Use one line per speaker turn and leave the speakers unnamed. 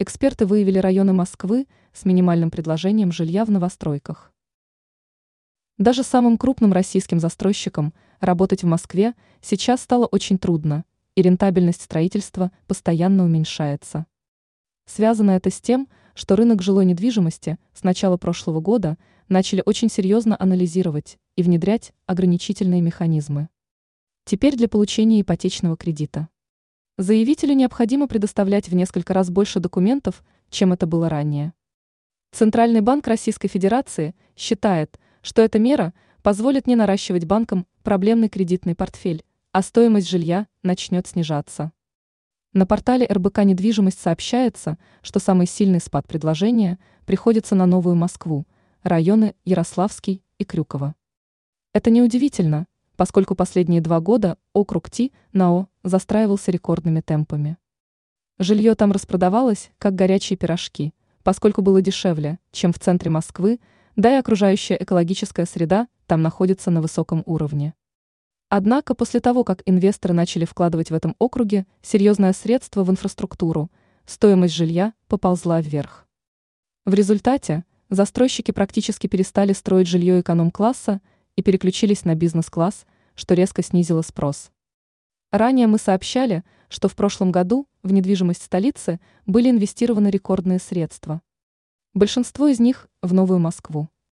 эксперты выявили районы Москвы с минимальным предложением жилья в новостройках. Даже самым крупным российским застройщикам работать в Москве сейчас стало очень трудно, и рентабельность строительства постоянно уменьшается. Связано это с тем, что рынок жилой недвижимости с начала прошлого года начали очень серьезно анализировать и внедрять ограничительные механизмы. Теперь для получения ипотечного кредита. Заявителю необходимо предоставлять в несколько раз больше документов, чем это было ранее. Центральный банк Российской Федерации считает, что эта мера позволит не наращивать банкам проблемный кредитный портфель, а стоимость жилья начнет снижаться. На портале РБК «Недвижимость» сообщается, что самый сильный спад предложения приходится на Новую Москву, районы Ярославский и Крюково. Это неудивительно, поскольку последние два года округ Ти, НАО, застраивался рекордными темпами. Жилье там распродавалось, как горячие пирожки, поскольку было дешевле, чем в центре Москвы, да и окружающая экологическая среда там находится на высоком уровне. Однако после того, как инвесторы начали вкладывать в этом округе серьезное средство в инфраструктуру, стоимость жилья поползла вверх. В результате застройщики практически перестали строить жилье эконом-класса и переключились на бизнес-класс, что резко снизило спрос. Ранее мы сообщали, что в прошлом году в недвижимость столицы были инвестированы рекордные средства. Большинство из них в Новую Москву.